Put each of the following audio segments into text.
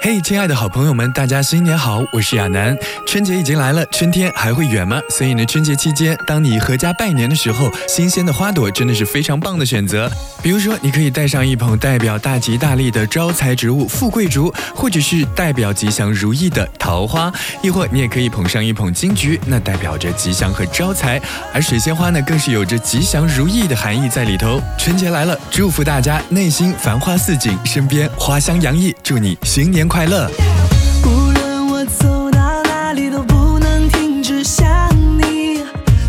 嘿，亲爱的好朋友们，大家新年好！我是亚楠。春节已经来了，春天还会远吗？所以呢，春节期间，当你阖家拜年的时候，新鲜的花朵真的是非常棒的选择。比如说，你可以带上一捧代表大吉大利的招财植物富贵竹，或者是代表吉祥如意的桃花，亦或你也可以捧上一捧金桔，那代表着吉祥和招财。而水仙花呢，更是有着吉祥如意的含义在里头。春节来了，祝福大家内心繁花似锦，身边花香洋溢，祝你新年快乐！无论我走到哪里，都不能停止想你，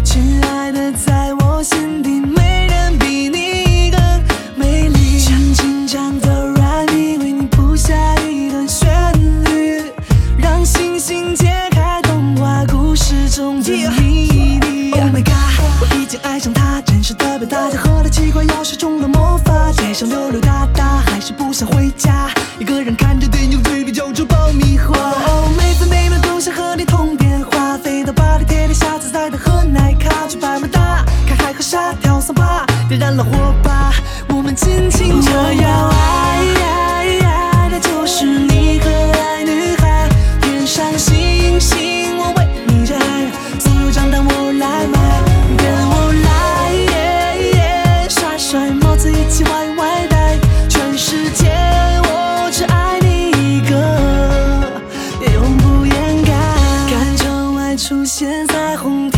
亲爱的，在我心底没人比你更美丽。像紧张的软泥，为你谱下一段旋律，让星星解开童话故事中的谜底。Oh my god，我已经爱上他，看海和沙，跳桑巴，点燃了火把，我们尽情这样爱爱爱的就是你可爱女孩，天上星星我为你摘，所有账单我来买，跟我来，甩甩帽子一起歪歪戴，全世界我只爱你一个，永不掩盖。看窗外出现彩虹，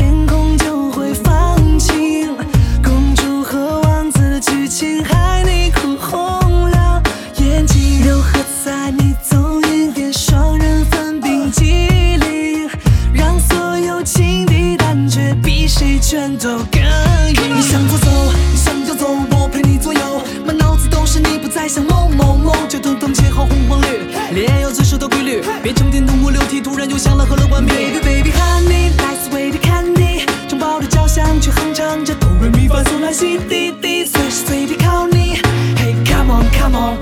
怯，比谁拳头更硬。你向左走，你向右走，我陪你左右，满脑子都是你，不再想某某某，就统统切好红黄绿，恋爱有最初的规律，别成电动五六 T，突然又想了和乐关闭。Baby baby honey，nice way to candy，城堡的交响曲哼唱着哆来咪发嗦来西滴滴，随时随地靠你。Hey come on come on，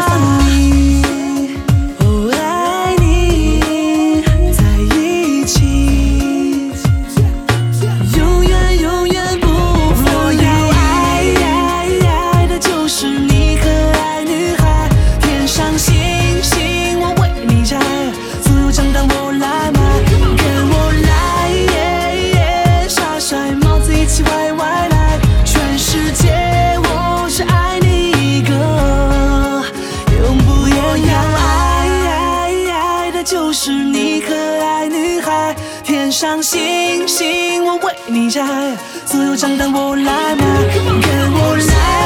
Just 可爱女孩，天上星星我为你摘，所有账单我来买，跟我来。